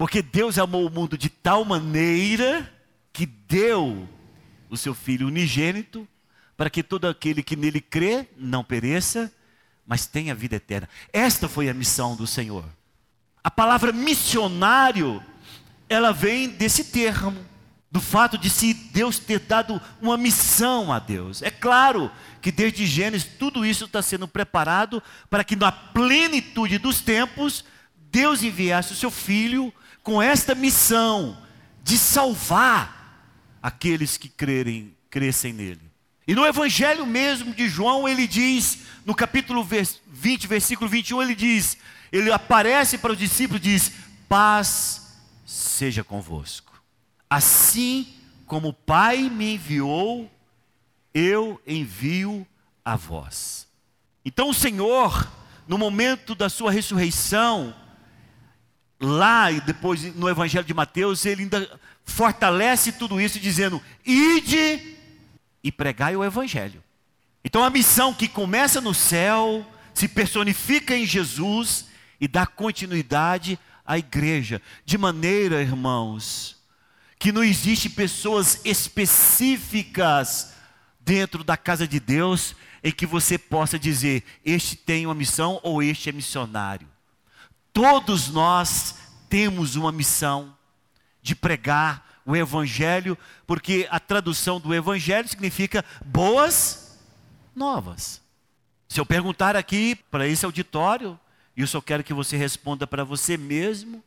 Porque Deus amou o mundo de tal maneira que deu o seu Filho unigênito para que todo aquele que nele crê não pereça, mas tenha vida eterna. Esta foi a missão do Senhor. A palavra missionário, ela vem desse termo, do fato de se Deus ter dado uma missão a Deus. É claro que desde Gênesis tudo isso está sendo preparado para que na plenitude dos tempos Deus enviasse o seu filho com esta missão de salvar aqueles que crerem, crescem nele. E no evangelho mesmo de João, ele diz, no capítulo 20, versículo 21, ele diz, ele aparece para os discípulos e diz: "Paz seja convosco". Assim como o Pai me enviou, eu envio a vós. Então o Senhor, no momento da sua ressurreição, lá e depois no Evangelho de Mateus, ele ainda fortalece tudo isso dizendo: ide e pregai o Evangelho. Então a missão que começa no céu, se personifica em Jesus e dá continuidade à igreja, de maneira, irmãos, que não existe pessoas específicas dentro da casa de Deus em que você possa dizer: este tem uma missão ou este é missionário. Todos nós temos uma missão de pregar o Evangelho, porque a tradução do Evangelho significa boas novas. Se eu perguntar aqui para esse auditório, e eu só quero que você responda para você mesmo,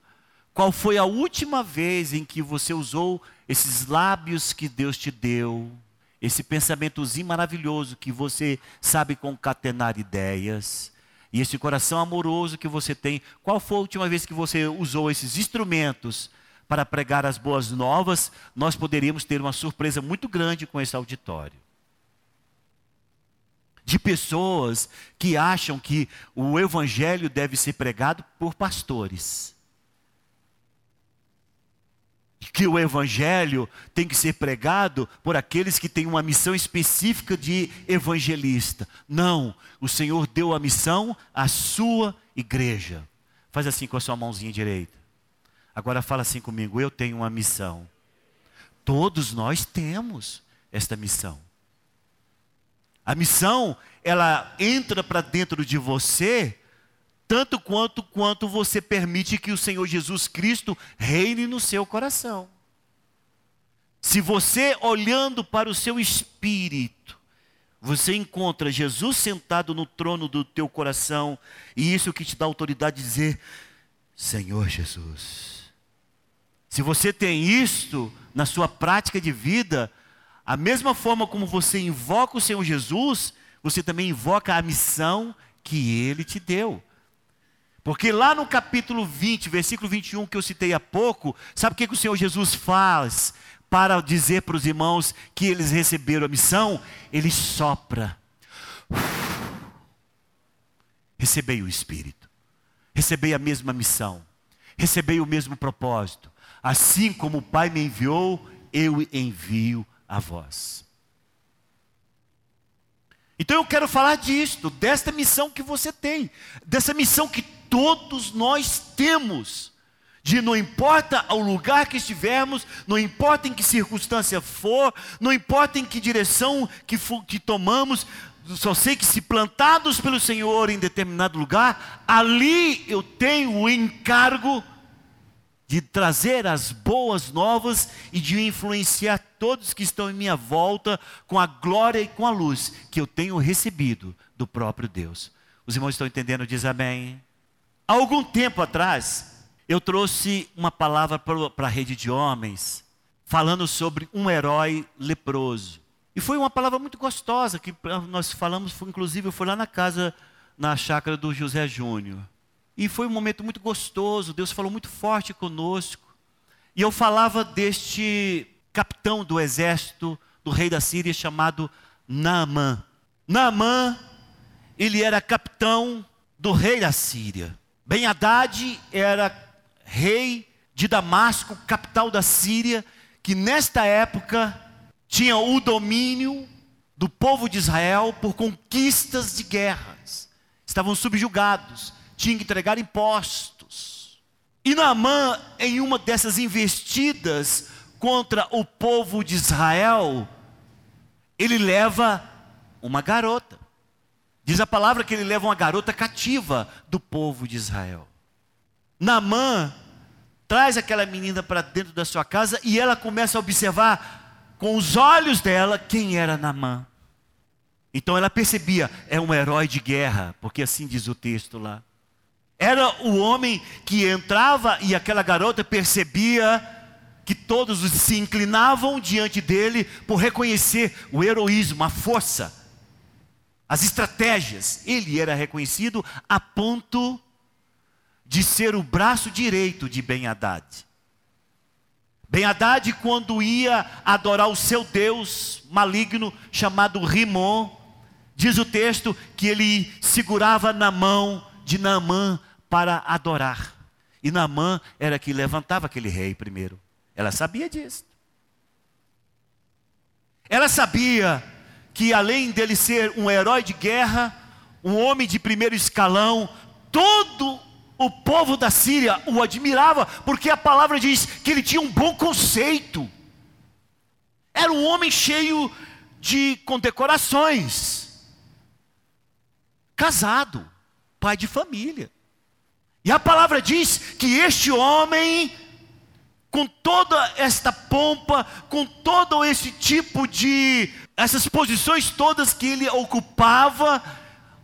qual foi a última vez em que você usou esses lábios que Deus te deu, esse pensamentozinho maravilhoso que você sabe concatenar ideias, e esse coração amoroso que você tem? Qual foi a última vez que você usou esses instrumentos para pregar as boas novas? Nós poderíamos ter uma surpresa muito grande com esse auditório de pessoas que acham que o evangelho deve ser pregado por pastores que o evangelho tem que ser pregado por aqueles que têm uma missão específica de evangelista. Não, o Senhor deu a missão à sua igreja. Faz assim com a sua mãozinha direita. Agora fala assim comigo, eu tenho uma missão. Todos nós temos esta missão. A missão, ela entra para dentro de você tanto quanto quanto você permite que o Senhor Jesus Cristo reine no seu coração. Se você olhando para o seu espírito, você encontra Jesus sentado no trono do teu coração, e isso que te dá autoridade de dizer: Senhor Jesus. Se você tem isto na sua prática de vida, a mesma forma como você invoca o Senhor Jesus, você também invoca a missão que ele te deu. Porque lá no capítulo 20, versículo 21, que eu citei há pouco, sabe o que, que o Senhor Jesus faz para dizer para os irmãos que eles receberam a missão? Ele sopra. Recebei o Espírito, recebei a mesma missão, recebei o mesmo propósito. Assim como o Pai me enviou, eu envio a vós. Então eu quero falar disto, desta missão que você tem, dessa missão que todos nós temos. De não importa o lugar que estivermos, não importa em que circunstância for, não importa em que direção que, for, que tomamos, só sei que se plantados pelo Senhor em determinado lugar, ali eu tenho o encargo de trazer as boas novas e de influenciar todos que estão em minha volta com a glória e com a luz que eu tenho recebido do próprio Deus. Os irmãos estão entendendo? Diz amém. Há algum tempo atrás, eu trouxe uma palavra para a rede de homens, falando sobre um herói leproso. E foi uma palavra muito gostosa, que nós falamos, foi, inclusive, foi lá na casa, na chácara do José Júnior. E foi um momento muito gostoso, Deus falou muito forte conosco. E eu falava deste capitão do exército do rei da Síria chamado Naamã. Naamã, ele era capitão do rei da Síria. Ben Haddad era rei de Damasco, capital da Síria, que nesta época tinha o domínio do povo de Israel por conquistas de guerras. Estavam subjugados, tinham que entregar impostos. E Naamã, em uma dessas investidas contra o povo de Israel, ele leva uma garota. Diz a palavra que ele leva uma garota cativa do povo de Israel. Naamã traz aquela menina para dentro da sua casa e ela começa a observar com os olhos dela quem era Naamã. Então ela percebia, é um herói de guerra, porque assim diz o texto lá. Era o homem que entrava e aquela garota percebia que todos se inclinavam diante dele por reconhecer o heroísmo, a força, as estratégias. Ele era reconhecido a ponto de ser o braço direito de Ben Haddad. Ben Haddad, quando ia adorar o seu Deus maligno chamado Rimon, diz o texto que ele segurava na mão de Naamã para adorar. E Naamã era que levantava aquele rei primeiro. Ela sabia disso. Ela sabia que além dele ser um herói de guerra, um homem de primeiro escalão, todo o povo da Síria o admirava, porque a palavra diz que ele tinha um bom conceito. Era um homem cheio de condecorações. Casado, pai de família. E a palavra diz que este homem com toda esta pompa, com todo esse tipo de essas posições todas que ele ocupava,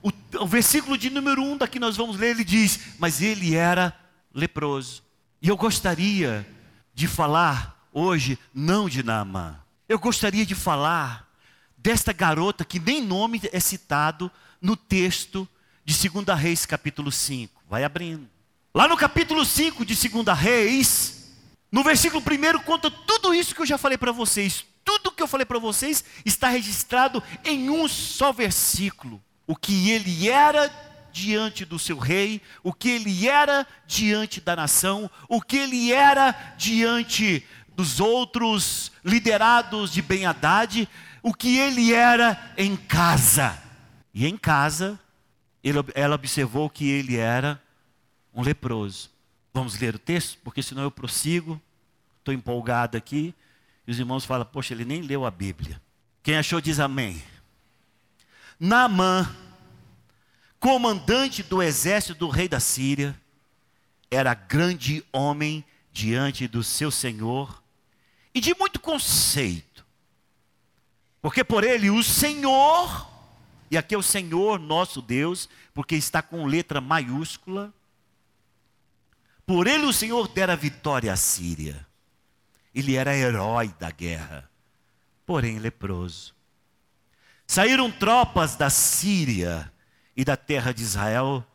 o, o versículo de número 1 um daqui nós vamos ler, ele diz: Mas ele era leproso. E eu gostaria de falar hoje, não de Naamã, eu gostaria de falar desta garota que nem nome é citado no texto de 2 Reis, capítulo 5. Vai abrindo. Lá no capítulo 5 de 2 Reis, no versículo 1 conta tudo isso que eu já falei para vocês. Tudo que eu falei para vocês está registrado em um só versículo. O que ele era diante do seu rei, o que ele era diante da nação, o que ele era diante dos outros liderados de Ben Haddad, o que ele era em casa. E em casa, ela observou que ele era um leproso. Vamos ler o texto? Porque senão eu prossigo. Estou empolgado aqui. E os irmãos falam, poxa, ele nem leu a Bíblia. Quem achou diz amém. Naamã, comandante do exército do rei da Síria, era grande homem diante do seu senhor e de muito conceito. Porque por ele o Senhor, e aqui é o Senhor nosso Deus, porque está com letra maiúscula, por ele o Senhor dera vitória à Síria. Ele era herói da guerra, porém leproso. Saíram tropas da Síria e da terra de Israel,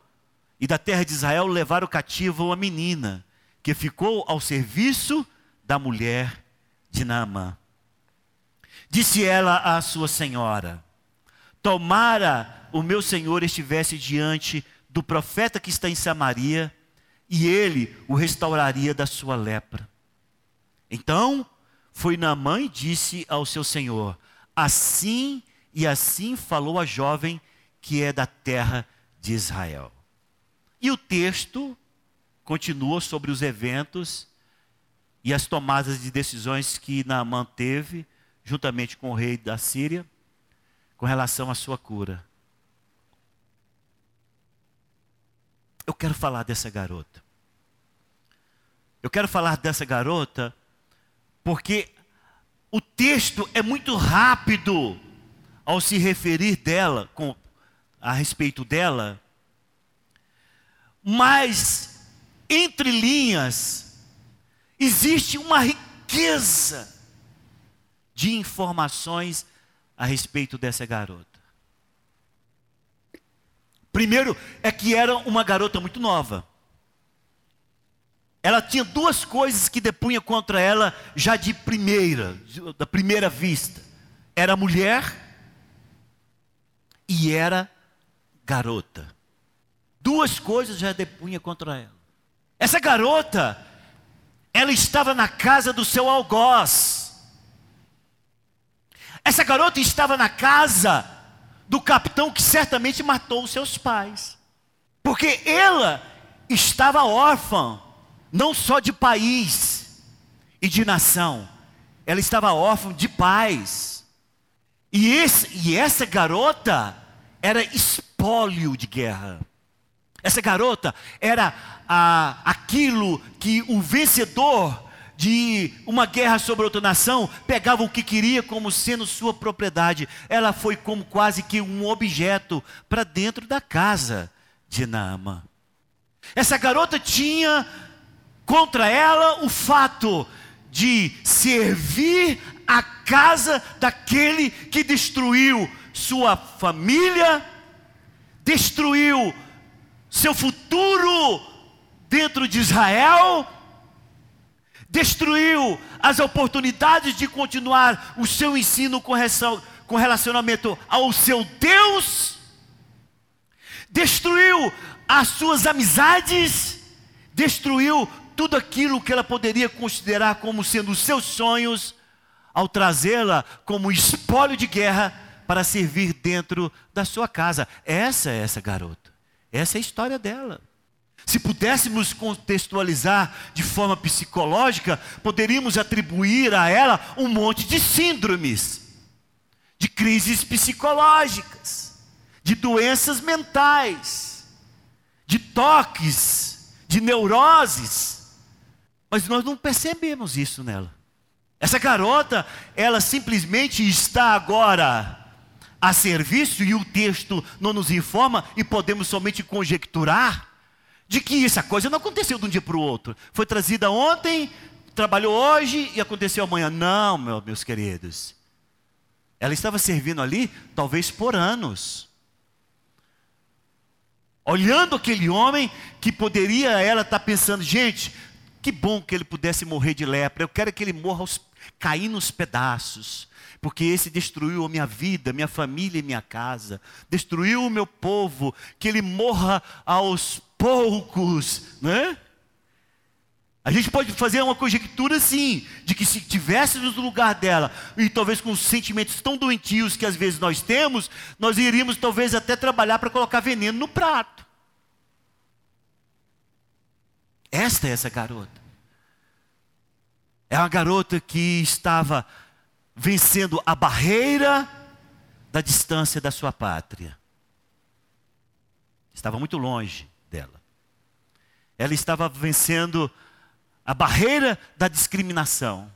e da terra de Israel levaram cativo uma menina, que ficou ao serviço da mulher de Naamã. Disse ela à sua senhora: Tomara o meu senhor estivesse diante do profeta que está em Samaria, e ele o restauraria da sua lepra. Então foi Naamã e disse ao seu senhor: Assim e assim falou a jovem que é da terra de Israel. E o texto continua sobre os eventos e as tomadas de decisões que Naamã teve, juntamente com o rei da Síria, com relação à sua cura. Eu quero falar dessa garota. Eu quero falar dessa garota porque o texto é muito rápido ao se referir dela, com, a respeito dela, mas entre linhas existe uma riqueza de informações a respeito dessa garota. Primeiro é que era uma garota muito nova. Ela tinha duas coisas que depunha contra ela já de primeira, da primeira vista. Era mulher e era garota. Duas coisas já depunha contra ela. Essa garota, ela estava na casa do seu algoz. Essa garota estava na casa do capitão que certamente matou os seus pais. Porque ela estava órfã não só de país e de nação, ela estava órfã de pais. E, esse, e essa garota era espólio de guerra. Essa garota era a, aquilo que o vencedor de uma guerra sobre outra nação pegava o que queria como sendo sua propriedade. Ela foi como quase que um objeto para dentro da casa de Naamã. Essa garota tinha contra ela o fato de servir a casa daquele que destruiu sua família, destruiu seu futuro dentro de Israel, destruiu as oportunidades de continuar o seu ensino com relacionamento ao seu Deus, destruiu as suas amizades, destruiu tudo aquilo que ela poderia considerar como sendo seus sonhos, ao trazê-la como espólio de guerra para servir dentro da sua casa. Essa é essa garota. Essa é a história dela. Se pudéssemos contextualizar de forma psicológica, poderíamos atribuir a ela um monte de síndromes, de crises psicológicas, de doenças mentais, de toques, de neuroses. Mas nós não percebemos isso nela. Essa garota, ela simplesmente está agora a serviço, e o texto não nos informa, e podemos somente conjecturar, de que essa coisa não aconteceu de um dia para o outro. Foi trazida ontem, trabalhou hoje e aconteceu amanhã. Não, meus queridos. Ela estava servindo ali, talvez por anos. Olhando aquele homem que poderia ela estar tá pensando, gente, que bom que ele pudesse morrer de lepra. Eu quero que ele morra aos, cair nos pedaços. Porque esse destruiu a minha vida, minha família e minha casa. Destruiu o meu povo. Que ele morra aos poucos. Né? A gente pode fazer uma conjectura assim, de que se tivéssemos no lugar dela, e talvez com os sentimentos tão doentios que às vezes nós temos, nós iríamos talvez até trabalhar para colocar veneno no prato. Esta é essa garota. É uma garota que estava vencendo a barreira da distância da sua pátria. Estava muito longe dela. Ela estava vencendo a barreira da discriminação.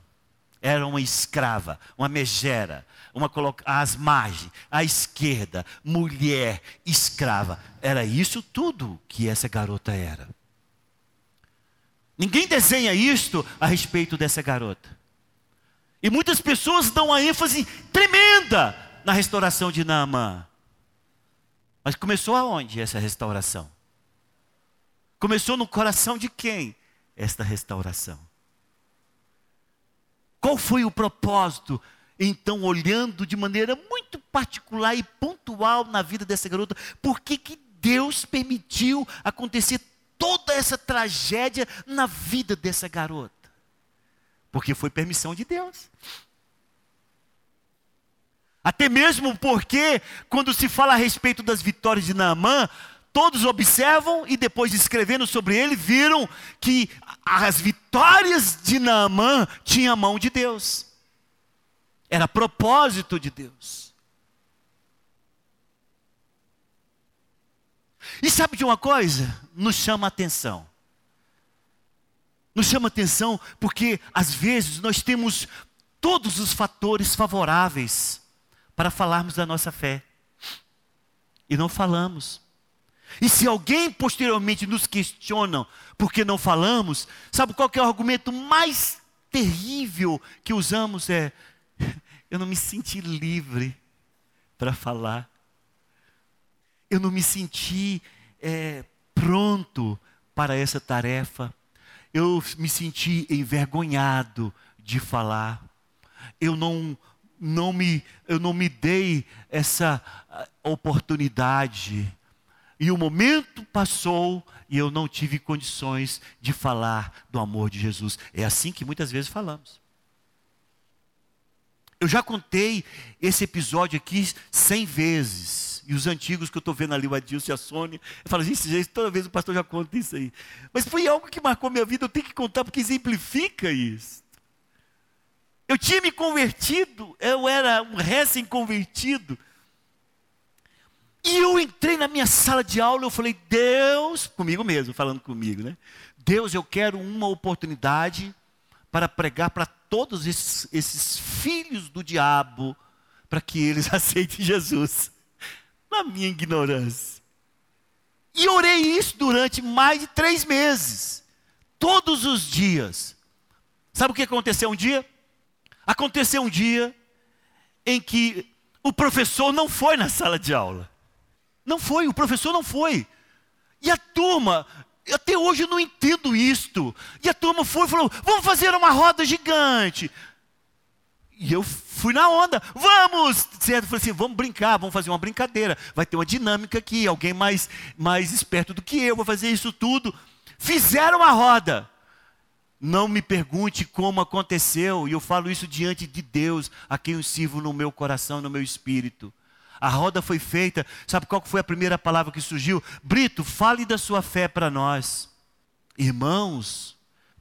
Era uma escrava, uma megera, uma às margens, à esquerda, mulher, escrava. Era isso tudo que essa garota era. Ninguém desenha isto a respeito dessa garota. E muitas pessoas dão uma ênfase tremenda na restauração de Naamã. Mas começou aonde essa restauração? Começou no coração de quem esta restauração? Qual foi o propósito? Então, olhando de maneira muito particular e pontual na vida dessa garota, por que, que Deus permitiu acontecer toda essa tragédia na vida dessa garota? Porque foi permissão de Deus. Até mesmo porque, quando se fala a respeito das vitórias de Naamã, todos observam e depois escrevendo sobre ele, viram que as vitórias de Naamã tinham a mão de Deus. Era propósito de Deus. E sabe de uma coisa? Nos chama atenção. Nos chama atenção porque, às vezes, nós temos todos os fatores favoráveis para falarmos da nossa fé. E não falamos. E se alguém posteriormente nos questiona por que não falamos, sabe qual é o argumento mais terrível que usamos? É: eu não me senti livre para falar eu não me senti é, pronto para essa tarefa. Eu me senti envergonhado de falar. Eu não, não, me, eu não me dei essa ah, oportunidade. E o momento passou e eu não tive condições de falar do amor de Jesus. É assim que muitas vezes falamos. Eu já contei esse episódio aqui cem vezes. E os antigos que eu estou vendo ali, o Adilson e a Sônia, eu falo, gente, toda vez o pastor já conta isso aí. Mas foi algo que marcou minha vida, eu tenho que contar porque exemplifica isso. Eu tinha me convertido, eu era um recém-convertido. E eu entrei na minha sala de aula, eu falei, Deus, comigo mesmo, falando comigo, né? Deus, eu quero uma oportunidade para pregar para todos esses, esses filhos do diabo, para que eles aceitem Jesus. Na minha ignorância. E orei isso durante mais de três meses. Todos os dias. Sabe o que aconteceu um dia? Aconteceu um dia em que o professor não foi na sala de aula. Não foi, o professor não foi. E a turma, até hoje eu não entendo isto. E a turma foi e falou: vamos fazer uma roda gigante. E eu fui na onda, vamos! Certo? Falei assim: vamos brincar, vamos fazer uma brincadeira. Vai ter uma dinâmica aqui, alguém mais, mais esperto do que eu, vou fazer isso tudo. Fizeram a roda. Não me pergunte como aconteceu, e eu falo isso diante de Deus, a quem eu sirvo no meu coração, no meu espírito. A roda foi feita. Sabe qual foi a primeira palavra que surgiu? Brito, fale da sua fé para nós. Irmãos,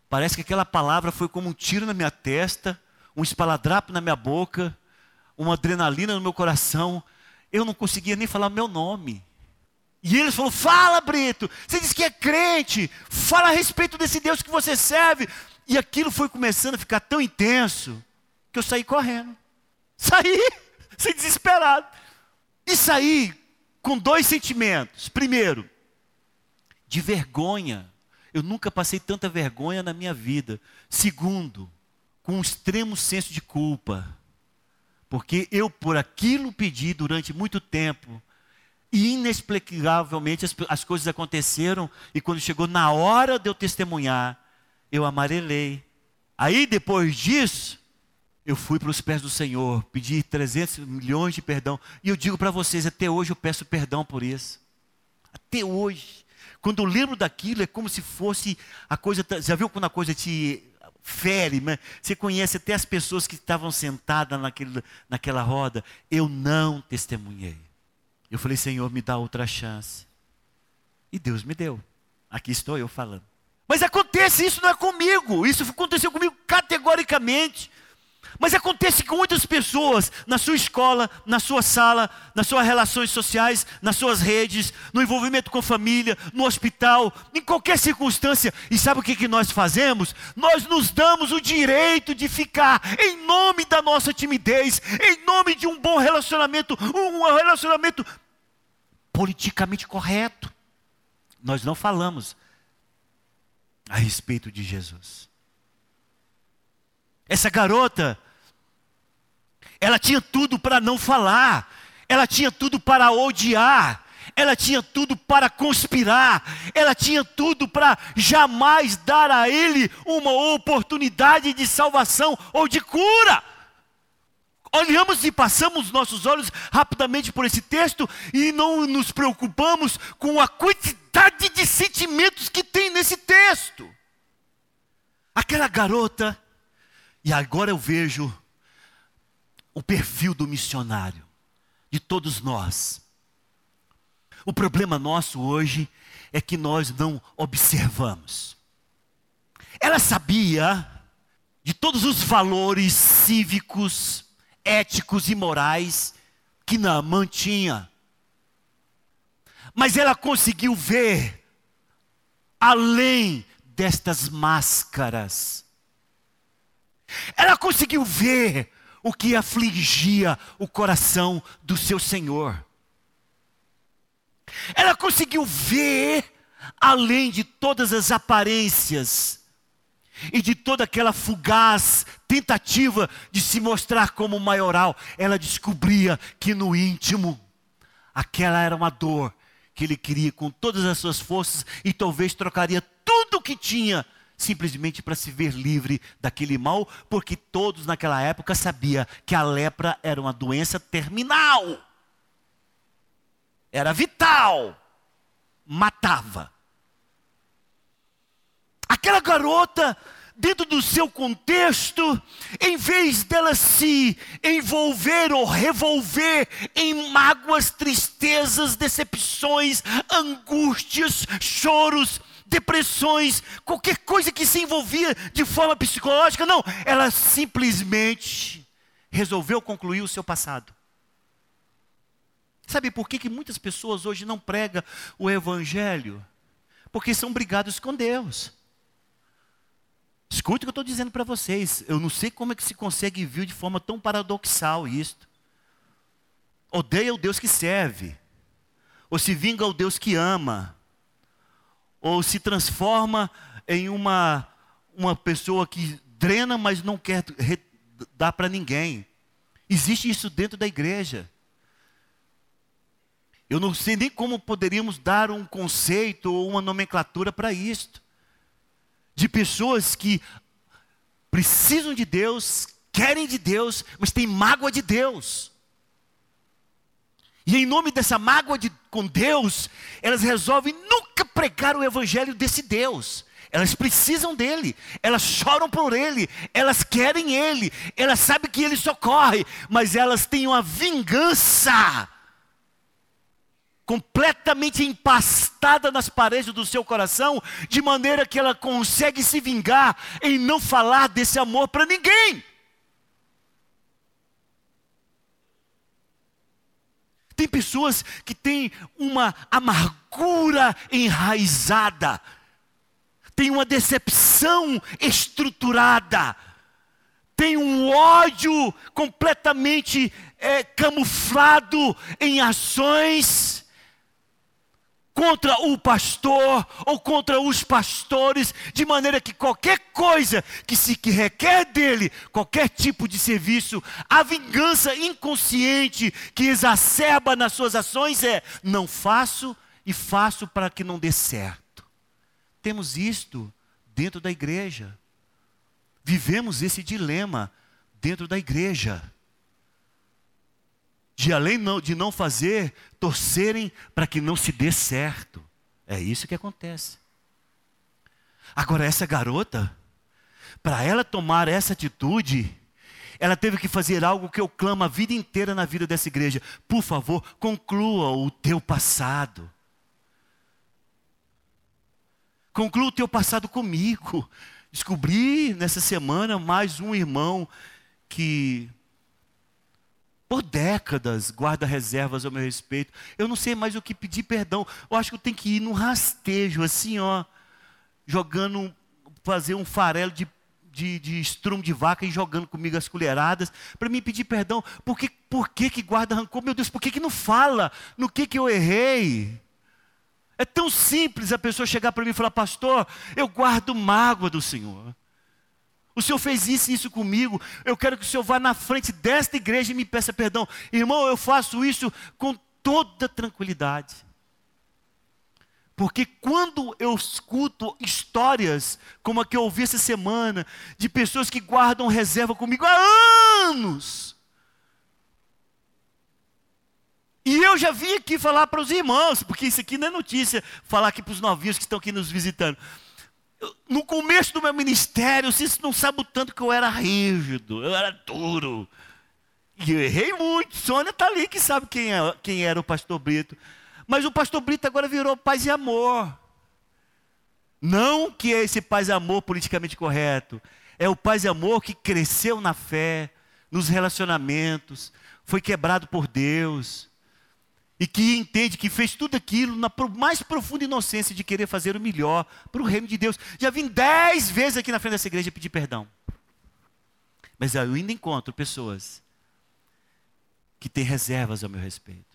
parece que aquela palavra foi como um tiro na minha testa, um espaladrapo na minha boca, uma adrenalina no meu coração. Eu não conseguia nem falar meu nome. E eles falaram: Fala, Brito, você disse que é crente, fala a respeito desse Deus que você serve. E aquilo foi começando a ficar tão intenso que eu saí correndo. Saí, sem desesperado. E saí com dois sentimentos. Primeiro, de vergonha. Eu nunca passei tanta vergonha na minha vida. Segundo, com um extremo senso de culpa. Porque eu, por aquilo pedi durante muito tempo, e inexplicavelmente as, as coisas aconteceram, e quando chegou na hora de eu testemunhar, eu amarelei. Aí depois disso, eu fui para os pés do Senhor, pedi 300 milhões de perdão. E eu digo para vocês, até hoje eu peço perdão por isso. Até hoje. Quando eu lembro daquilo, é como se fosse a coisa. Já viu quando a coisa te fere? Né? Você conhece até as pessoas que estavam sentadas naquele, naquela roda. Eu não testemunhei. Eu falei, Senhor, me dá outra chance. E Deus me deu. Aqui estou eu falando. Mas acontece, isso não é comigo. Isso aconteceu comigo categoricamente. Mas acontece com muitas pessoas na sua escola, na sua sala, nas suas relações sociais, nas suas redes, no envolvimento com família, no hospital, em qualquer circunstância. E sabe o que, que nós fazemos? Nós nos damos o direito de ficar em nome da nossa timidez, em nome de um bom relacionamento, um relacionamento politicamente correto. Nós não falamos a respeito de Jesus. Essa garota, ela tinha tudo para não falar, ela tinha tudo para odiar, ela tinha tudo para conspirar, ela tinha tudo para jamais dar a ele uma oportunidade de salvação ou de cura. Olhamos e passamos nossos olhos rapidamente por esse texto e não nos preocupamos com a quantidade de sentimentos que tem nesse texto. Aquela garota e agora eu vejo o perfil do missionário, de todos nós. O problema nosso hoje é que nós não observamos. Ela sabia de todos os valores cívicos, éticos e morais que Naamã tinha. Mas ela conseguiu ver além destas máscaras ela conseguiu ver o que afligia o coração do seu Senhor. Ela conseguiu ver além de todas as aparências e de toda aquela fugaz tentativa de se mostrar como maioral, ela descobria que no íntimo aquela era uma dor que ele queria com todas as suas forças e talvez trocaria tudo o que tinha simplesmente para se ver livre daquele mal, porque todos naquela época sabiam que a lepra era uma doença terminal. Era vital. Matava. Aquela garota dentro do seu contexto, em vez dela se envolver ou revolver em mágoas, tristezas, decepções, angústias, choros, depressões, qualquer coisa que se envolvia de forma psicológica, não, ela simplesmente resolveu concluir o seu passado. Sabe por que, que muitas pessoas hoje não pregam o Evangelho? Porque são brigados com Deus. Escute o que eu estou dizendo para vocês. Eu não sei como é que se consegue ver de forma tão paradoxal isto. Odeia o Deus que serve. Ou se vinga o Deus que ama. Ou se transforma em uma, uma pessoa que drena, mas não quer dar para ninguém. Existe isso dentro da igreja. Eu não sei nem como poderíamos dar um conceito ou uma nomenclatura para isto. De pessoas que precisam de Deus, querem de Deus, mas têm mágoa de Deus. E em nome dessa mágoa de, com Deus, elas resolvem nunca pregar o evangelho desse Deus. Elas precisam dele, elas choram por ele, elas querem ele, elas sabem que ele socorre, mas elas têm uma vingança completamente empastada nas paredes do seu coração, de maneira que ela consegue se vingar em não falar desse amor para ninguém. Tem pessoas que têm uma amargura enraizada, tem uma decepção estruturada, tem um ódio completamente é, camuflado em ações contra o pastor ou contra os pastores, de maneira que qualquer coisa que se que requer dele, qualquer tipo de serviço, a vingança inconsciente que exacerba nas suas ações é: não faço e faço para que não dê certo. Temos isto dentro da igreja. Vivemos esse dilema dentro da igreja de além de não fazer, torcerem para que não se dê certo. É isso que acontece. Agora, essa garota, para ela tomar essa atitude, ela teve que fazer algo que eu clamo a vida inteira na vida dessa igreja. Por favor, conclua o teu passado. Conclua o teu passado comigo. Descobri nessa semana mais um irmão que por décadas guarda reservas ao meu respeito. Eu não sei mais o que pedir perdão. Eu acho que eu tenho que ir num rastejo, assim, ó, jogando, fazer um farelo de, de, de de vaca e jogando comigo as colheradas, para me pedir perdão. Por que, por que, que guarda rancor? Meu Deus, por que, que não fala no que, que eu errei? É tão simples a pessoa chegar para mim e falar, pastor, eu guardo mágoa do Senhor. O Senhor fez isso e isso comigo. Eu quero que o Senhor vá na frente desta igreja e me peça perdão. Irmão, eu faço isso com toda tranquilidade. Porque quando eu escuto histórias como a que eu ouvi essa semana, de pessoas que guardam reserva comigo há anos, e eu já vim aqui falar para os irmãos, porque isso aqui não é notícia, falar aqui para os novinhos que estão aqui nos visitando no começo do meu ministério, vocês não sabem o tanto que eu era rígido, eu era duro. E eu errei muito. Sônia está ali que sabe quem, é, quem era o pastor Brito. Mas o pastor Brito agora virou paz e amor. Não que é esse paz e amor politicamente correto. É o paz e amor que cresceu na fé, nos relacionamentos, foi quebrado por Deus, e que entende que fez tudo aquilo na mais profunda inocência de querer fazer o melhor para o reino de Deus. Já vim dez vezes aqui na frente dessa igreja pedir perdão. Mas eu ainda encontro pessoas que têm reservas ao meu respeito.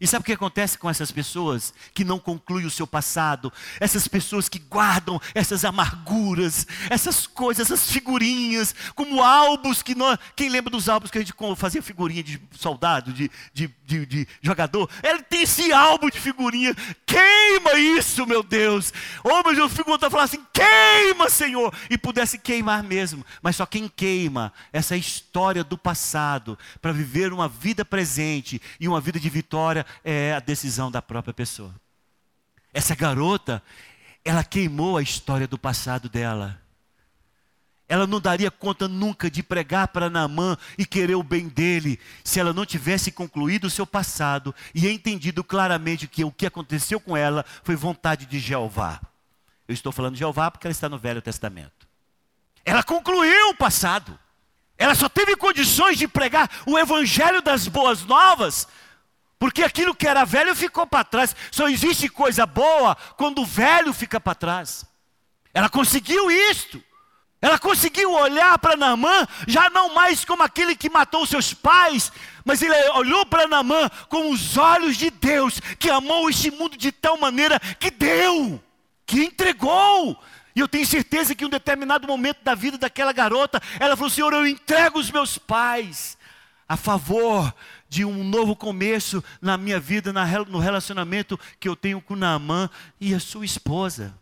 E sabe o que acontece com essas pessoas que não concluem o seu passado? Essas pessoas que guardam essas amarguras, essas coisas, essas figurinhas, como álbuns que nós. Quem lembra dos álbuns que a gente fazia figurinha de soldado, de, de, de, de jogador? Ele tem esse álbum de figurinha. Queima isso, meu Deus! Oh, mas eu fico vontade de falar assim: queima, Senhor! E pudesse queimar mesmo. Mas só quem queima essa história do passado para viver uma vida presente e uma vida de vitória é a decisão da própria pessoa. Essa garota, ela queimou a história do passado dela. Ela não daria conta nunca de pregar para Naamã e querer o bem dele, se ela não tivesse concluído o seu passado e entendido claramente que o que aconteceu com ela foi vontade de Jeová. Eu estou falando de Jeová porque ela está no Velho Testamento. Ela concluiu o passado. Ela só teve condições de pregar o evangelho das boas novas, porque aquilo que era velho ficou para trás. Só existe coisa boa quando o velho fica para trás. Ela conseguiu isto. Ela conseguiu olhar para Naamã, já não mais como aquele que matou seus pais, mas ele olhou para Naamã com os olhos de Deus, que amou este mundo de tal maneira que deu, que entregou. E eu tenho certeza que em um determinado momento da vida daquela garota, ela falou: Senhor, eu entrego os meus pais a favor de um novo começo na minha vida, no relacionamento que eu tenho com Naamã e a sua esposa.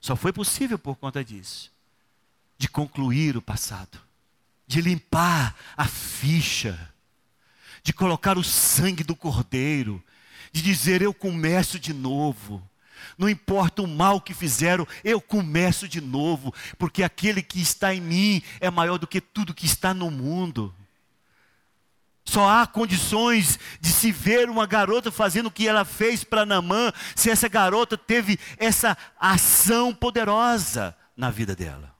Só foi possível por conta disso de concluir o passado, de limpar a ficha, de colocar o sangue do cordeiro, de dizer: Eu começo de novo. Não importa o mal que fizeram, eu começo de novo, porque aquele que está em mim é maior do que tudo que está no mundo. Só há condições de se ver uma garota fazendo o que ela fez para Namã, se essa garota teve essa ação poderosa na vida dela.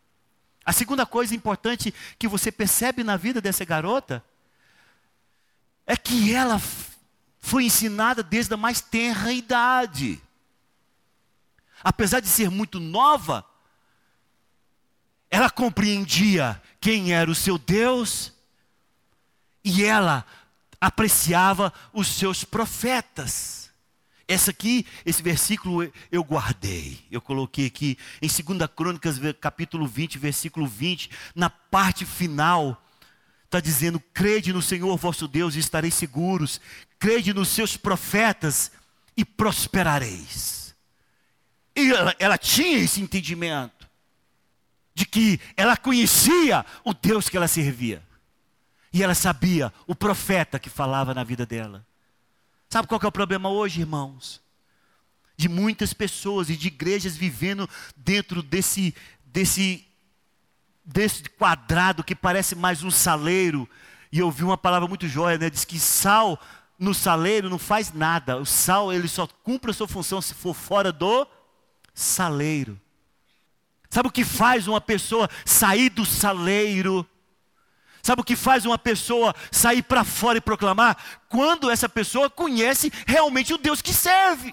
A segunda coisa importante que você percebe na vida dessa garota é que ela foi ensinada desde a mais tenra idade. Apesar de ser muito nova, ela compreendia quem era o seu Deus e ela apreciava os seus profetas. Essa aqui, esse versículo eu guardei. Eu coloquei aqui em 2 Crônicas, capítulo 20, versículo 20, na parte final. Está dizendo: crede no Senhor vosso Deus e estareis seguros, crede nos seus profetas e prosperareis. E ela, ela tinha esse entendimento de que ela conhecia o Deus que ela servia. E ela sabia o profeta que falava na vida dela. Sabe qual é o problema hoje, irmãos? De muitas pessoas e de igrejas vivendo dentro desse, desse, desse quadrado que parece mais um saleiro. E eu ouvi uma palavra muito jóia, né? Diz que sal no saleiro não faz nada. O sal, ele só cumpre a sua função se for fora do saleiro. Sabe o que faz uma pessoa sair do saleiro? Sabe o que faz uma pessoa sair para fora e proclamar? Quando essa pessoa conhece realmente o Deus que serve.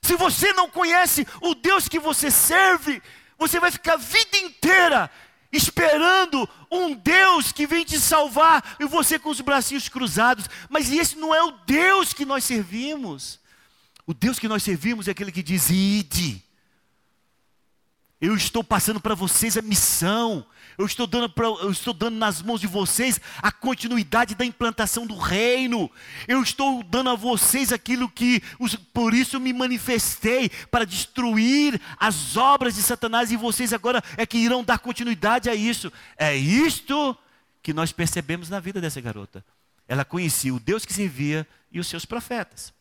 Se você não conhece o Deus que você serve, você vai ficar a vida inteira esperando um Deus que vem te salvar e você com os bracinhos cruzados. Mas esse não é o Deus que nós servimos. O Deus que nós servimos é aquele que diz: ide. Eu estou passando para vocês a missão. Eu estou, dando pra, eu estou dando nas mãos de vocês a continuidade da implantação do reino. Eu estou dando a vocês aquilo que, por isso me manifestei, para destruir as obras de Satanás, e vocês agora é que irão dar continuidade a isso. É isto que nós percebemos na vida dessa garota. Ela conhecia o Deus que servia e os seus profetas.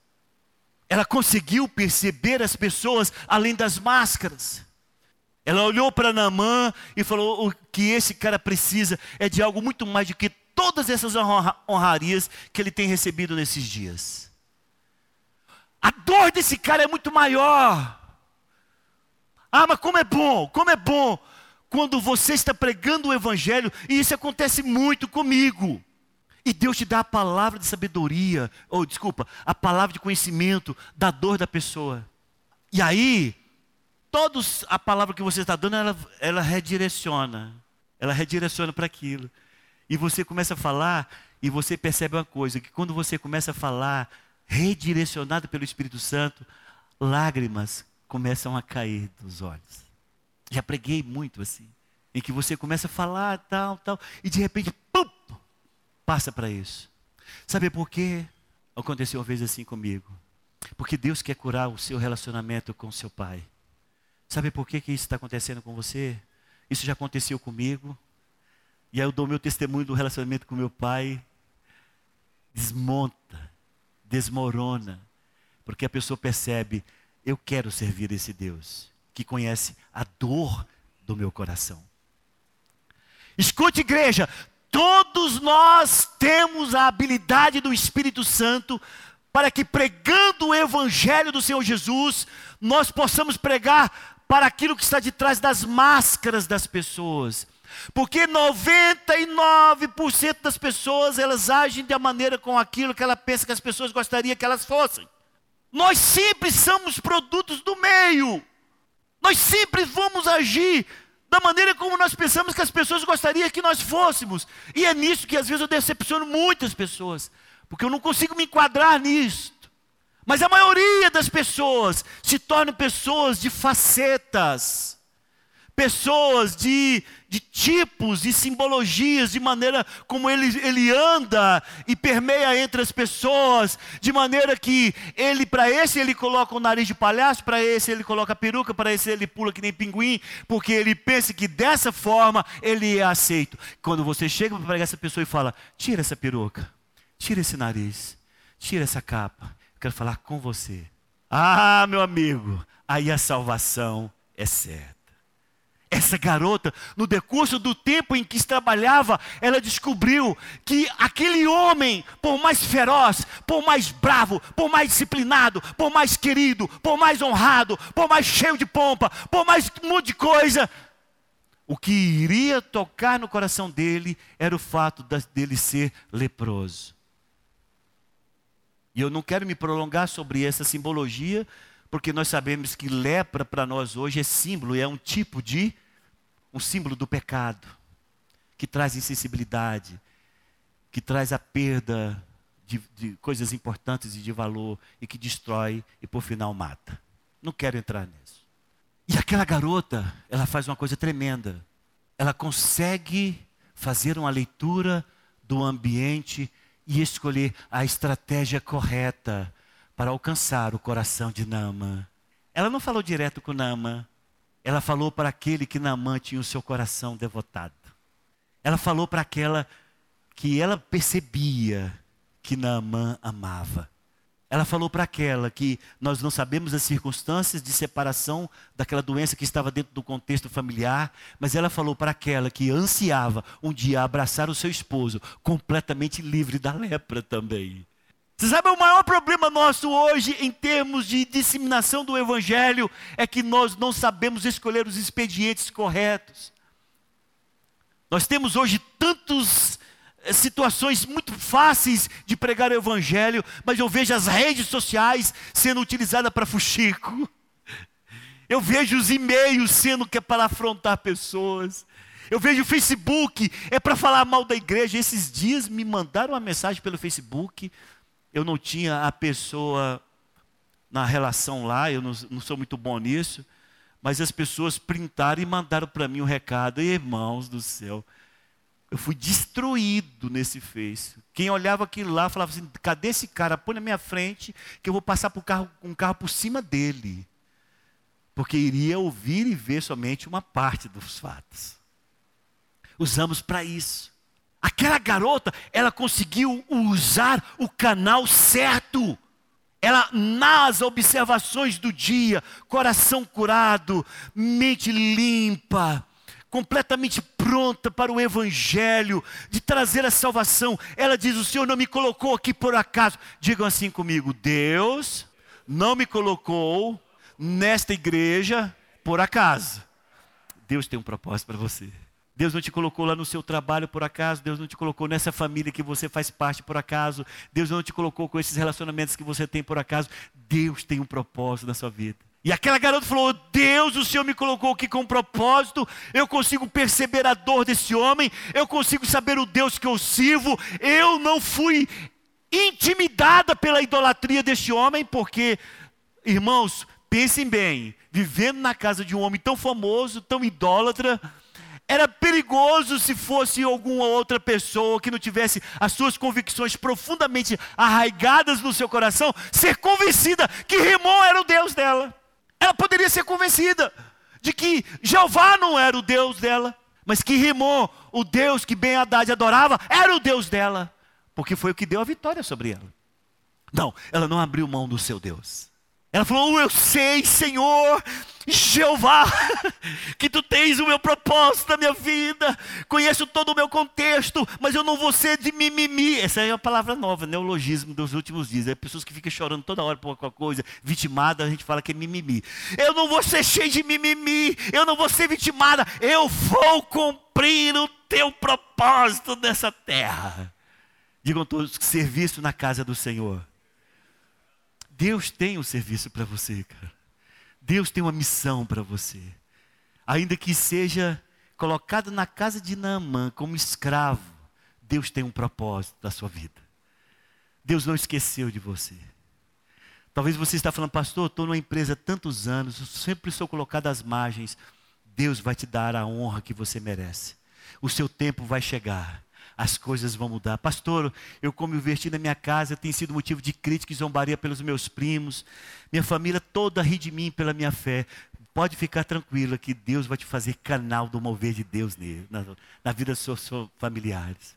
Ela conseguiu perceber as pessoas além das máscaras. Ela olhou para Naamã e falou: o que esse cara precisa é de algo muito mais do que todas essas honrarias que ele tem recebido nesses dias. A dor desse cara é muito maior. Ah, mas como é bom, como é bom quando você está pregando o Evangelho, e isso acontece muito comigo. E Deus te dá a palavra de sabedoria, ou desculpa, a palavra de conhecimento da dor da pessoa. E aí, todos a palavra que você está dando, ela, ela redireciona. Ela redireciona para aquilo. E você começa a falar e você percebe uma coisa, que quando você começa a falar, redirecionado pelo Espírito Santo, lágrimas começam a cair dos olhos. Já preguei muito assim, em que você começa a falar tal, tal, e de repente, pum, passa para isso. Sabe por quê? Aconteceu uma vez assim comigo. Porque Deus quer curar o seu relacionamento com seu pai. Sabe por que, que isso está acontecendo com você? Isso já aconteceu comigo. E aí eu dou meu testemunho do relacionamento com meu pai. Desmonta, desmorona. Porque a pessoa percebe, eu quero servir esse Deus que conhece a dor do meu coração. Escute, igreja, todos nós temos a habilidade do Espírito Santo para que pregando o Evangelho do Senhor Jesus, nós possamos pregar para aquilo que está de trás das máscaras das pessoas. Porque 99% das pessoas, elas agem da maneira com aquilo que ela pensa que as pessoas gostariam que elas fossem. Nós sempre somos produtos do meio. Nós sempre vamos agir da maneira como nós pensamos que as pessoas gostariam que nós fôssemos. E é nisso que às vezes eu decepciono muitas pessoas, porque eu não consigo me enquadrar nisto. Mas a maioria das pessoas se tornam pessoas de facetas, pessoas de, de tipos e simbologias, de maneira como ele, ele anda e permeia entre as pessoas, de maneira que ele, para esse, ele coloca o nariz de palhaço, para esse, ele coloca a peruca, para esse, ele pula que nem pinguim, porque ele pensa que dessa forma ele é aceito. Quando você chega para pegar essa pessoa e fala: tira essa peruca, tira esse nariz, tira essa capa quero falar com você. Ah, meu amigo, aí a salvação é certa. Essa garota, no decurso do tempo em que trabalhava, ela descobriu que aquele homem, por mais feroz, por mais bravo, por mais disciplinado, por mais querido, por mais honrado, por mais cheio de pompa, por mais um monte de coisa, o que iria tocar no coração dele era o fato dele ser leproso. E eu não quero me prolongar sobre essa simbologia, porque nós sabemos que lepra para nós hoje é símbolo, é um tipo de um símbolo do pecado, que traz insensibilidade, que traz a perda de, de coisas importantes e de valor e que destrói e por final mata. Não quero entrar nisso. E aquela garota, ela faz uma coisa tremenda. Ela consegue fazer uma leitura do ambiente e escolher a estratégia correta para alcançar o coração de Nama. Ela não falou direto com Nama, ela falou para aquele que Naamã tinha o seu coração devotado. Ela falou para aquela que ela percebia que Naamã amava. Ela falou para aquela que nós não sabemos as circunstâncias de separação daquela doença que estava dentro do contexto familiar, mas ela falou para aquela que ansiava um dia abraçar o seu esposo, completamente livre da lepra também. Você sabe, o maior problema nosso hoje, em termos de disseminação do Evangelho, é que nós não sabemos escolher os expedientes corretos. Nós temos hoje tantos situações muito fáceis de pregar o evangelho, mas eu vejo as redes sociais sendo utilizadas para fuxico. Eu vejo os e-mails sendo que é para afrontar pessoas. Eu vejo o Facebook, é para falar mal da igreja. Esses dias me mandaram uma mensagem pelo Facebook. Eu não tinha a pessoa na relação lá, eu não, não sou muito bom nisso. Mas as pessoas printaram e mandaram para mim um recado. Irmãos do céu, eu fui destruído nesse Face. Quem olhava aquilo lá falava assim: cadê esse cara? Põe na minha frente que eu vou passar carro, um carro por cima dele. Porque iria ouvir e ver somente uma parte dos fatos. Usamos para isso. Aquela garota, ela conseguiu usar o canal certo. Ela, nas observações do dia, coração curado, mente limpa, completamente pronta para o Evangelho, de trazer a salvação. Ela diz: O Senhor não me colocou aqui por acaso. Digam assim comigo: Deus não me colocou nesta igreja por acaso. Deus tem um propósito para você. Deus não te colocou lá no seu trabalho por acaso, Deus não te colocou nessa família que você faz parte por acaso, Deus não te colocou com esses relacionamentos que você tem por acaso. Deus tem um propósito na sua vida. E aquela garota falou: Deus, o Senhor me colocou aqui com um propósito, eu consigo perceber a dor desse homem, eu consigo saber o Deus que eu sirvo, eu não fui intimidada pela idolatria deste homem, porque, irmãos, pensem bem, vivendo na casa de um homem tão famoso, tão idólatra, era perigoso se fosse alguma outra pessoa que não tivesse as suas convicções profundamente arraigadas no seu coração, ser convencida que Rimon era o Deus dela. Ela poderia ser convencida de que Jeová não era o Deus dela, mas que Rimon, o Deus que Ben Haddad adorava, era o Deus dela, porque foi o que deu a vitória sobre ela. Não, ela não abriu mão do seu Deus. Ela falou: Eu sei, Senhor, Jeová, que tu tens o meu propósito na minha vida, conheço todo o meu contexto, mas eu não vou ser de mimimi. Essa é a palavra nova, neologismo dos últimos dias. É pessoas que ficam chorando toda hora por alguma coisa, vitimada, a gente fala que é mimimi. Eu não vou ser cheio de mimimi, eu não vou ser vitimada, eu vou cumprir o teu propósito nessa terra. Digam todos, serviço na casa do Senhor. Deus tem um serviço para você, cara. Deus tem uma missão para você. Ainda que seja colocado na casa de Naamã como escravo, Deus tem um propósito da sua vida. Deus não esqueceu de você. Talvez você está falando, pastor, estou numa empresa há tantos anos, eu sempre sou colocado às margens. Deus vai te dar a honra que você merece. O seu tempo vai chegar as coisas vão mudar. Pastor, eu como inverti na minha casa, tem sido motivo de crítica e zombaria pelos meus primos. Minha família toda ri de mim pela minha fé. Pode ficar tranquila que Deus vai te fazer canal do mover de Deus nele, na, na vida dos seus familiares.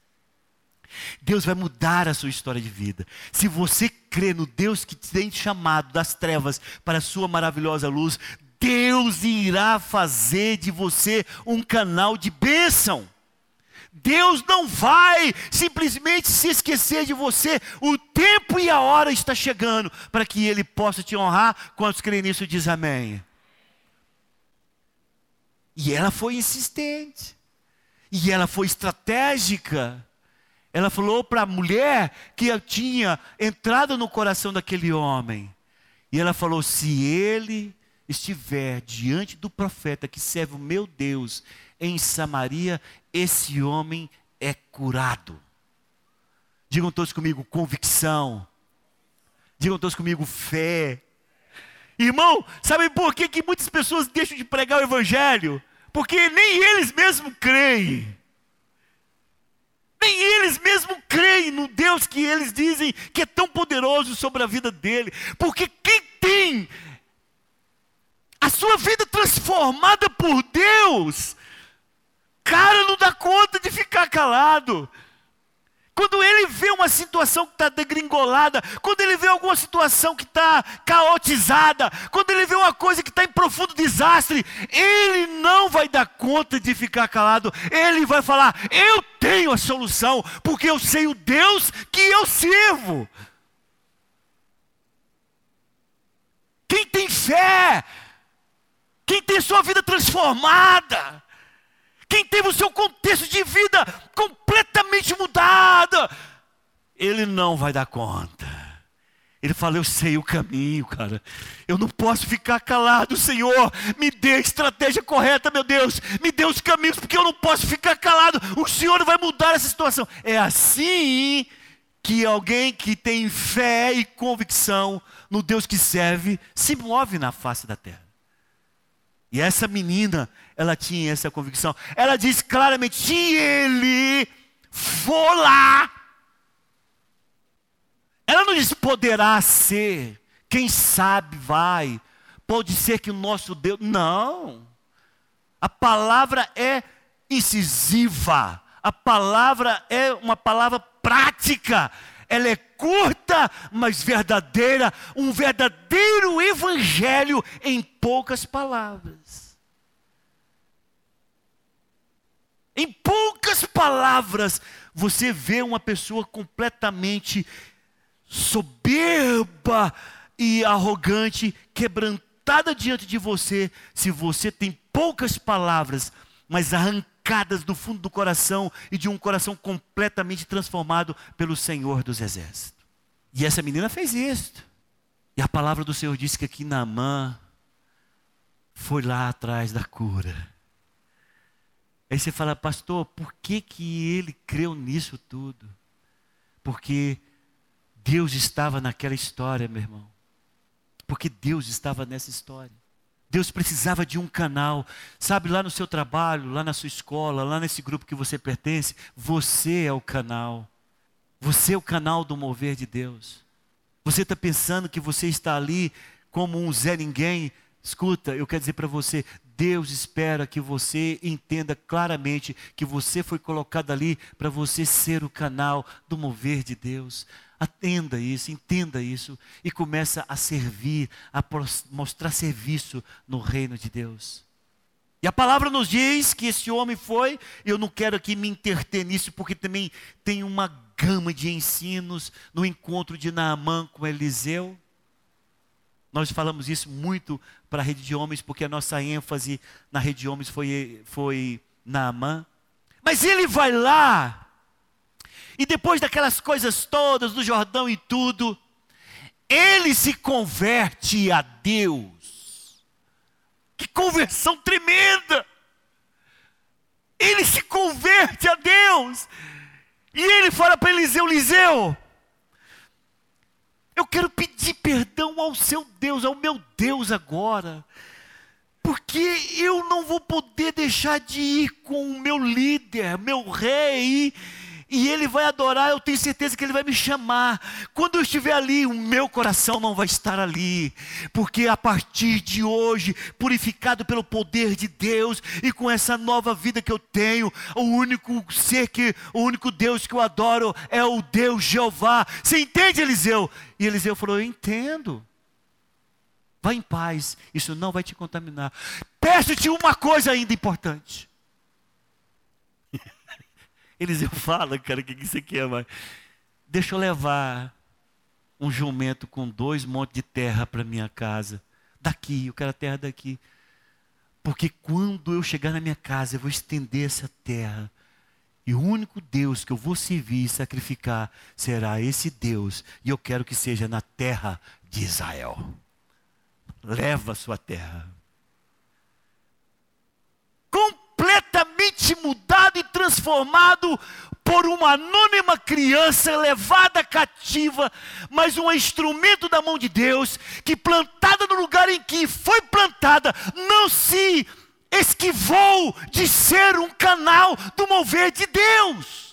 Deus vai mudar a sua história de vida. Se você crê no Deus que te tem chamado das trevas para a sua maravilhosa luz, Deus irá fazer de você um canal de bênção. Deus não vai simplesmente se esquecer de você. O tempo e a hora está chegando para que Ele possa te honrar. Quantos creem nisso, diz amém. E ela foi insistente. E ela foi estratégica. Ela falou para a mulher que tinha entrado no coração daquele homem. E ela falou: se ele estiver diante do profeta que serve o meu Deus em Samaria, esse homem é curado. Digam todos comigo, convicção. Digam todos comigo, fé. Irmão, sabe por que, que muitas pessoas deixam de pregar o Evangelho? Porque nem eles mesmos creem. Nem eles mesmos creem no Deus que eles dizem que é tão poderoso sobre a vida dele. Porque quem tem a sua vida transformada por Deus, cara não dá conta de ficar calado. Quando ele vê uma situação que está degringolada, quando ele vê alguma situação que está caotizada, quando ele vê uma coisa que está em profundo desastre, ele não vai dar conta de ficar calado, ele vai falar: Eu tenho a solução, porque eu sei o Deus que eu sirvo. Quem tem fé, quem tem sua vida transformada, quem teve o seu contexto de vida completamente mudado, ele não vai dar conta. Ele fala: Eu sei o caminho, cara. Eu não posso ficar calado, Senhor. Me dê a estratégia correta, meu Deus. Me dê os caminhos, porque eu não posso ficar calado. O Senhor vai mudar essa situação. É assim que alguém que tem fé e convicção no Deus que serve se move na face da terra. E essa menina, ela tinha essa convicção. Ela diz claramente: se ele for lá, ela não diz poderá ser, quem sabe vai, pode ser que o nosso Deus. Não. A palavra é incisiva, a palavra é uma palavra prática, ela é curta, mas verdadeira, um verdadeiro evangelho em poucas palavras. Em poucas palavras, você vê uma pessoa completamente soberba e arrogante, quebrantada diante de você, se você tem poucas palavras, mas arrancada arrancadas do fundo do coração e de um coração completamente transformado pelo Senhor dos Exércitos. E essa menina fez isso. E a palavra do Senhor disse que aqui Naamã foi lá atrás da cura. Aí você fala, pastor, por que, que ele creu nisso tudo? Porque Deus estava naquela história, meu irmão. Porque Deus estava nessa história. Deus precisava de um canal. Sabe, lá no seu trabalho, lá na sua escola, lá nesse grupo que você pertence, você é o canal. Você é o canal do mover de Deus. Você está pensando que você está ali como um Zé Ninguém. Escuta, eu quero dizer para você: Deus espera que você entenda claramente que você foi colocado ali para você ser o canal do mover de Deus. Atenda isso, entenda isso e começa a servir, a mostrar serviço no reino de Deus. E a palavra nos diz que esse homem foi, eu não quero aqui me interter nisso, porque também tem uma gama de ensinos no encontro de Naamã com Eliseu. Nós falamos isso muito para a rede de homens, porque a nossa ênfase na rede de homens foi, foi Naamã. Mas ele vai lá, e depois daquelas coisas todas, do Jordão e tudo, ele se converte a Deus. Que conversão tremenda! Ele se converte a Deus. E ele fala para Eliseu: Eliseu, eu quero pedir perdão ao seu Deus, ao meu Deus agora, porque eu não vou poder deixar de ir com o meu líder, meu rei, e ele vai adorar, eu tenho certeza que ele vai me chamar. Quando eu estiver ali, o meu coração não vai estar ali, porque a partir de hoje, purificado pelo poder de Deus e com essa nova vida que eu tenho, o único ser que, o único Deus que eu adoro é o Deus Jeová. Você entende, Eliseu? E Eliseu falou: Eu entendo. Vá em paz, isso não vai te contaminar. Peço-te uma coisa ainda importante. Eliseu fala, cara, o que, que você quer mais? Deixa eu levar um jumento com dois montes de terra para minha casa. Daqui, eu quero a terra daqui. Porque quando eu chegar na minha casa, eu vou estender essa terra. E o único Deus que eu vou servir e sacrificar será esse Deus. E eu quero que seja na terra de Israel. Leva a sua terra. Completamente mudado e transformado por uma anônima criança levada cativa, mas um instrumento da mão de Deus, que plantada no lugar em que foi plantada, não se esquivou de ser um canal do mover de Deus.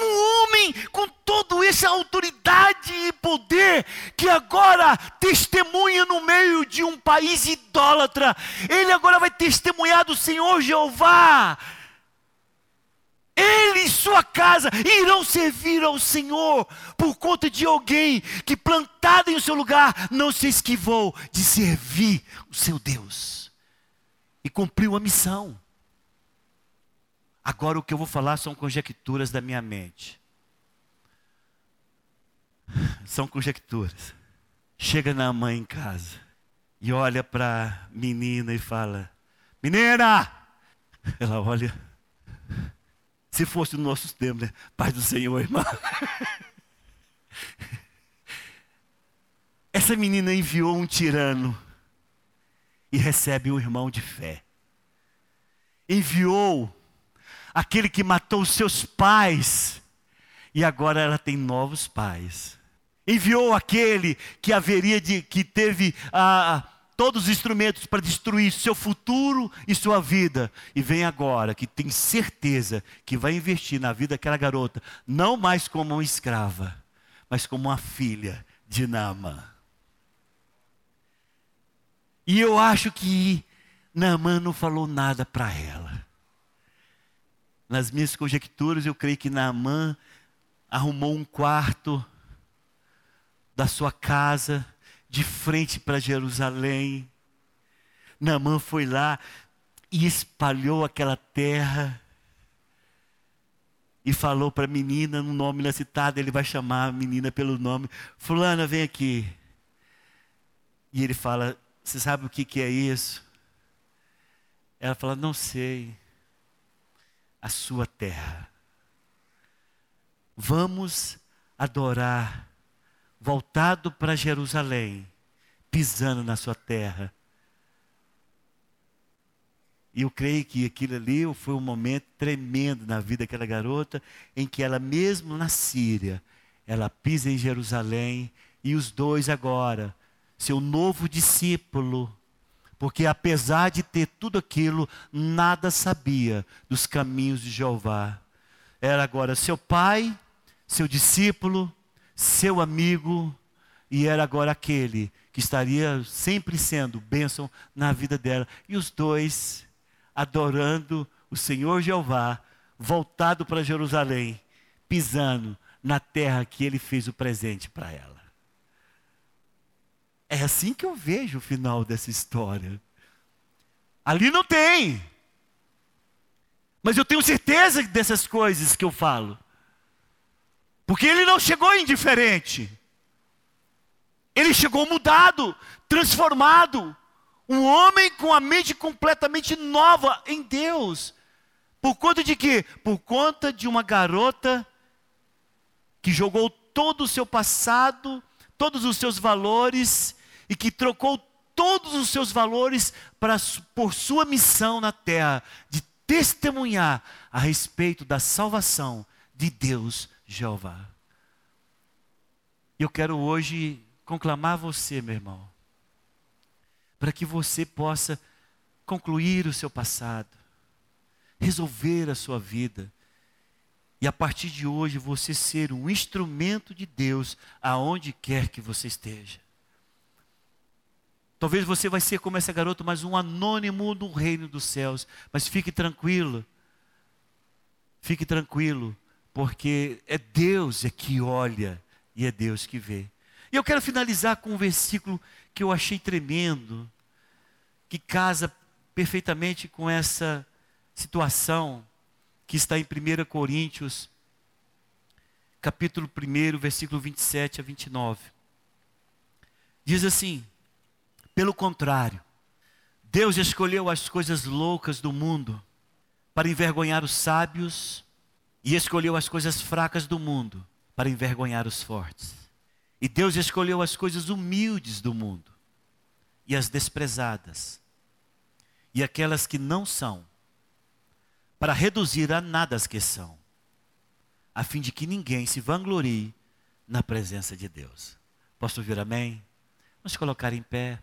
Um homem com toda essa autoridade e poder, que agora testemunha no meio de um país idólatra, ele agora vai testemunhar do Senhor Jeová. Ele e sua casa irão servir ao Senhor por conta de alguém que, plantado em seu lugar, não se esquivou de servir o seu Deus e cumpriu a missão. Agora o que eu vou falar são conjecturas da minha mente. São conjecturas. Chega na mãe em casa e olha para a menina e fala: Menina! Ela olha. Se fosse no nosso tempo, né? Pai do Senhor, irmã. Essa menina enviou um tirano e recebe um irmão de fé. Enviou aquele que matou seus pais, e agora ela tem novos pais. Enviou aquele que haveria de, que teve ah, todos os instrumentos para destruir seu futuro e sua vida, e vem agora que tem certeza que vai investir na vida daquela garota, não mais como uma escrava, mas como uma filha de Naamã. E eu acho que Naamã não falou nada para ela. Nas minhas conjecturas, eu creio que Naamã arrumou um quarto da sua casa de frente para Jerusalém. Naamã foi lá e espalhou aquela terra e falou para a menina, no nome inacitado, ele vai chamar a menina pelo nome, fulana, vem aqui. E ele fala, você sabe o que, que é isso? Ela fala, não sei a sua terra. Vamos adorar, voltado para Jerusalém, pisando na sua terra. E eu creio que aquilo ali foi um momento tremendo na vida daquela garota, em que ela, mesmo na Síria, ela pisa em Jerusalém, e os dois agora, seu novo discípulo, porque apesar de ter tudo aquilo, nada sabia dos caminhos de Jeová. Era agora seu pai, seu discípulo, seu amigo, e era agora aquele que estaria sempre sendo bênção na vida dela. E os dois adorando o Senhor Jeová, voltado para Jerusalém, pisando na terra que ele fez o presente para ela. É assim que eu vejo o final dessa história. Ali não tem. Mas eu tenho certeza dessas coisas que eu falo. Porque ele não chegou indiferente. Ele chegou mudado, transformado. Um homem com a mente completamente nova em Deus. Por conta de quê? Por conta de uma garota que jogou todo o seu passado, todos os seus valores e que trocou todos os seus valores para, por sua missão na terra de testemunhar a respeito da salvação de Deus Jeová. Eu quero hoje conclamar você, meu irmão, para que você possa concluir o seu passado, resolver a sua vida, e a partir de hoje você ser um instrumento de Deus aonde quer que você esteja. Talvez você vai ser como essa garota, mas um anônimo no reino dos céus. Mas fique tranquilo. Fique tranquilo, porque é Deus é que olha e é Deus que vê. E eu quero finalizar com um versículo que eu achei tremendo, que casa perfeitamente com essa situação que está em 1 Coríntios, capítulo 1, versículo 27 a 29. Diz assim: Pelo contrário, Deus escolheu as coisas loucas do mundo para envergonhar os sábios e escolheu as coisas fracas do mundo para envergonhar os fortes. E Deus escolheu as coisas humildes do mundo e as desprezadas e aquelas que não são, para reduzir a nada as que são, a fim de que ninguém se vanglorie na presença de Deus. Posso ouvir amém? Vamos colocar em pé.